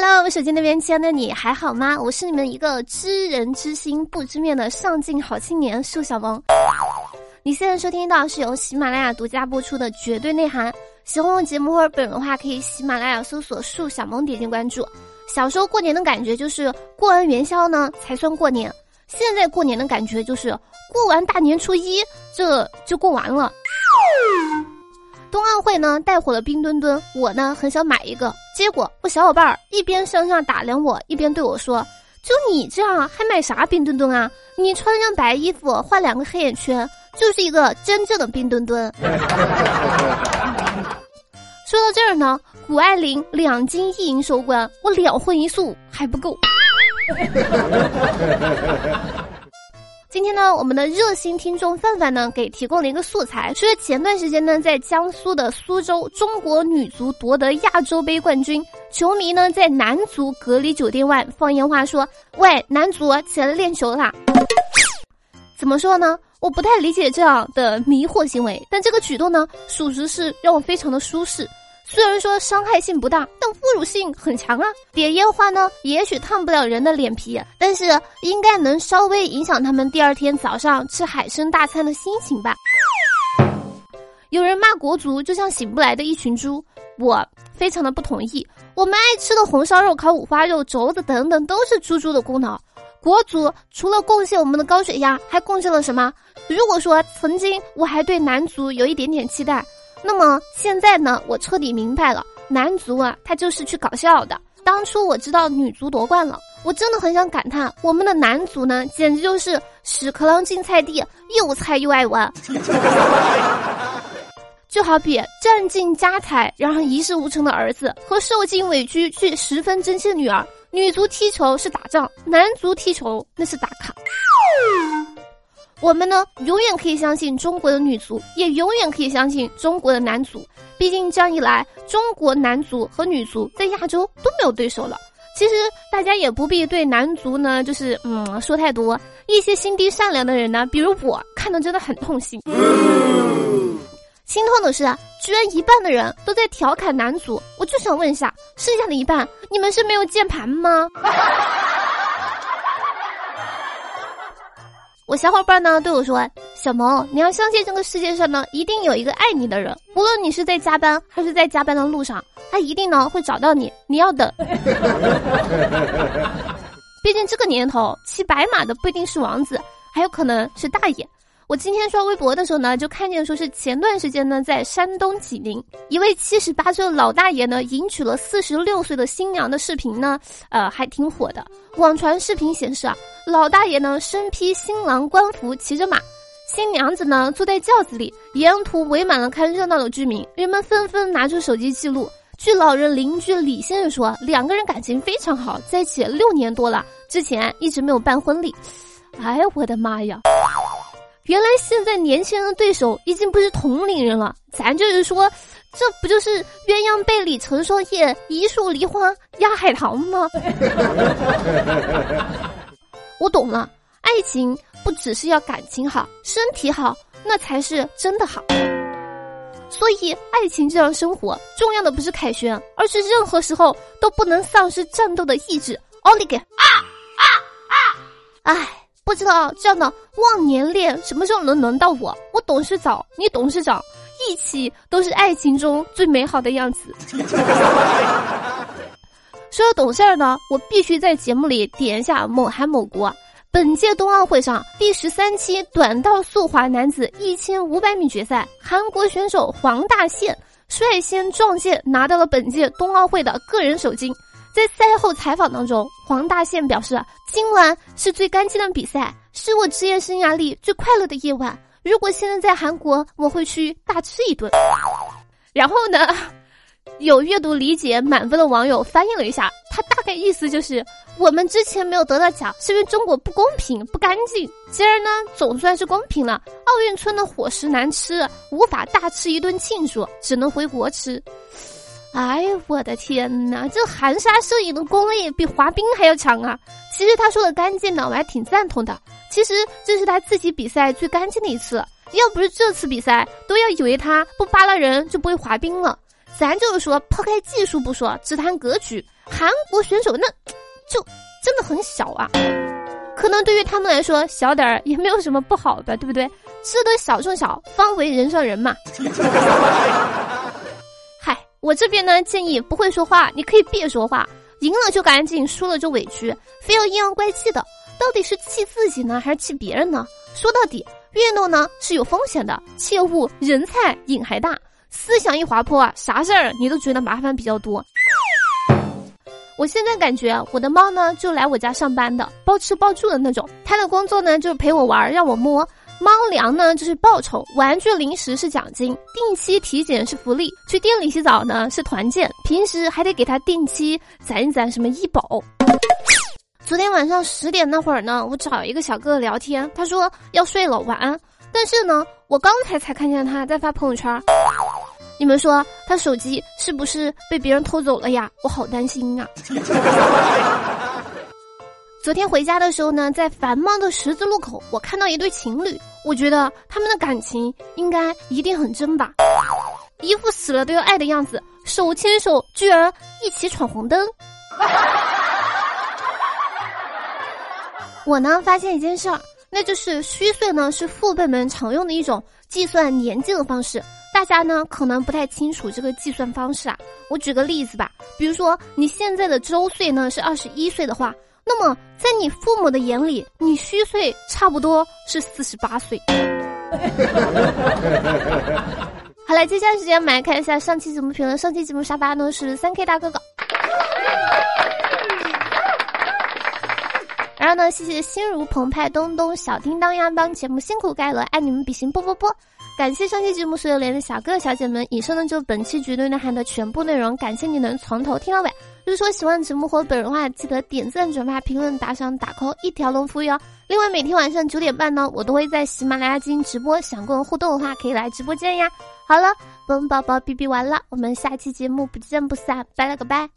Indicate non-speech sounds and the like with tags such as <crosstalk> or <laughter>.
Hello，手机那边亲爱的你还好吗？我是你们一个知人知心不知面的上进好青年树小萌。你现在收听到是由喜马拉雅独家播出的《绝对内涵》。喜欢我节目或者本人的话，可以喜马拉雅搜索树小萌点击关注。小时候过年的感觉就是过完元宵呢才算过年，现在过年的感觉就是过完大年初一这就过完了。冬奥会呢带火了冰墩墩，我呢很想买一个，结果我小伙伴儿一边向上打量我，一边对我说：“就你这样还买啥冰墩墩啊？你穿上白衣服，画两个黑眼圈，就是一个真正的冰墩墩。” <laughs> 说到这儿呢，谷爱凌两金一银收官，我两荤一素还不够。今天呢，我们的热心听众范范呢，给提供了一个素材，说前段时间呢，在江苏的苏州，中国女足夺得亚洲杯冠军，球迷呢在男足隔离酒店外放烟花，说：“喂，男足起来练球啦！”怎么说呢？我不太理解这样的迷惑行为，但这个举动呢，属实是让我非常的舒适。虽然说伤害性不大，但侮辱性很强啊！点烟花呢，也许烫不了人的脸皮，但是应该能稍微影响他们第二天早上吃海参大餐的心情吧。有人骂国足就像醒不来的一群猪，我非常的不同意。我们爱吃的红烧肉、烤五花肉、肘子等等，都是猪猪的功劳。国足除了贡献我们的高血压，还贡献了什么？如果说曾经我还对男足有一点点期待。那么现在呢，我彻底明白了，男足啊，他就是去搞笑的。当初我知道女足夺冠了，我真的很想感叹，我们的男足呢，简直就是屎壳郎进菜地，又菜又爱玩。就好比占尽家财然后一事无成的儿子和受尽委屈却十分珍惜的女儿。女足踢球是打仗，男足踢球那是打卡。我们呢，永远可以相信中国的女足，也永远可以相信中国的男足。毕竟这样一来，中国男足和女足在亚洲都没有对手了。其实大家也不必对男足呢，就是嗯说太多。一些心地善良的人呢，比如我，看的真的很痛心。心痛的是，居然一半的人都在调侃男足。我就想问一下，剩下的一半，你们是没有键盘吗？我小伙伴呢对我说：“小萌，你要相信这个世界上呢，一定有一个爱你的人。无论你是在加班还是在加班的路上，他一定呢会找到你。你要等。<laughs> 毕竟这个年头，骑白马的不一定是王子，还有可能是大爷。”我今天刷微博的时候呢，就看见说是前段时间呢，在山东济宁，一位七十八岁的老大爷呢，迎娶了四十六岁的新娘的视频呢，呃，还挺火的。网传视频显示啊，老大爷呢身披新郎官服，骑着马，新娘子呢坐在轿子里，沿途围满了看热闹的居民，人们纷纷拿出手机记录。据老人邻居李先生说，两个人感情非常好，在一起六年多了，之前一直没有办婚礼。哎，我的妈呀！原来现在年轻人的对手已经不是同龄人了，咱就是说，这不就是鸳鸯被里成双夜，一树梨花压海棠吗？<laughs> 我懂了，爱情不只是要感情好，身体好，那才是真的好。所以，爱情这样生活，重要的不是凯旋，而是任何时候都不能丧失战斗的意志。奥利给！啊啊啊！哎。不知道这样的忘年恋什么时候能轮到我？我董事长，你董事长，一起都是爱情中最美好的样子。<laughs> 说到懂事儿呢，我必须在节目里点一下某韩某国。本届冬奥会上第十三期短道速滑男子一千五百米决赛，韩国选手黄大宪率先撞线拿到了本届冬奥会的个人首金。在赛后采访当中，黄大宪表示：“今晚是最干净的比赛，是我职业生涯里最快乐的夜晚。如果现在在韩国，我会去大吃一顿。”然后呢，有阅读理解满分的网友翻译了一下，他大概意思就是：我们之前没有得到奖，是因为中国不公平、不干净。今儿呢，总算是公平了。奥运村的伙食难吃，无法大吃一顿庆祝，只能回国吃。哎呀，我的天哪！这含沙射影的功力比滑冰还要强啊！其实他说的干净呢，我还挺赞同的。其实这是他自己比赛最干净的一次，要不是这次比赛，都要以为他不扒拉人就不会滑冰了。咱就是说，抛开技术不说，只谈格局，韩国选手那就真的很小啊。可能对于他们来说，小点儿也没有什么不好的，对不对？吃得小中小，方为人上人嘛。我这边呢建议，不会说话你可以别说话，赢了就赶紧，输了就委屈，非要阴阳怪气的，到底是气自己呢，还是气别人呢？说到底，运动呢是有风险的，切勿人菜瘾还大，思想一滑坡啊，啥事儿你都觉得麻烦比较多。我现在感觉我的猫呢就来我家上班的，包吃包住的那种，它的工作呢就是陪我玩，让我摸。猫粮呢就是报酬，玩具零食是奖金，定期体检是福利，去店里洗澡呢是团建，平时还得给它定期攒一攒什么医保。昨天晚上十点那会儿呢，我找一个小哥哥聊天，他说要睡了，晚安。但是呢，我刚才才看见他在发朋友圈，你们说他手机是不是被别人偷走了呀？我好担心啊。昨天回家的时候呢，在繁忙的十字路口，我看到一对情侣，我觉得他们的感情应该一定很真吧，一副死了都要爱的样子，手牵手居然一起闯红灯。我呢发现一件事儿，那就是虚岁呢是父辈们常用的一种计算年纪的方式，大家呢可能不太清楚这个计算方式啊。我举个例子吧，比如说你现在的周岁呢是二十一岁的话。那么，在你父母的眼里，你虚岁差不多是四十八岁。好了，接下来时间我们来看一下上期节目评论。上期节目沙发呢是三 K 大哥哥。然后呢，谢谢心如澎湃东东小叮当呀，帮节目辛苦盖了，爱你们比心啵啵啵。感谢上期节目所有连的小哥哥小姐们，以上呢就本期绝对内涵的全部内容。感谢你能从头听到尾。如果说喜欢节目或本人的话，记得点赞、转发、评论、打赏、打 call，一条龙服务哟。另外，每天晚上九点半呢，我都会在喜马拉雅进行直播，想跟我互动的话，可以来直播间呀。好了，本宝宝哔哔完了，我们下期节目不见不散，拜了个拜。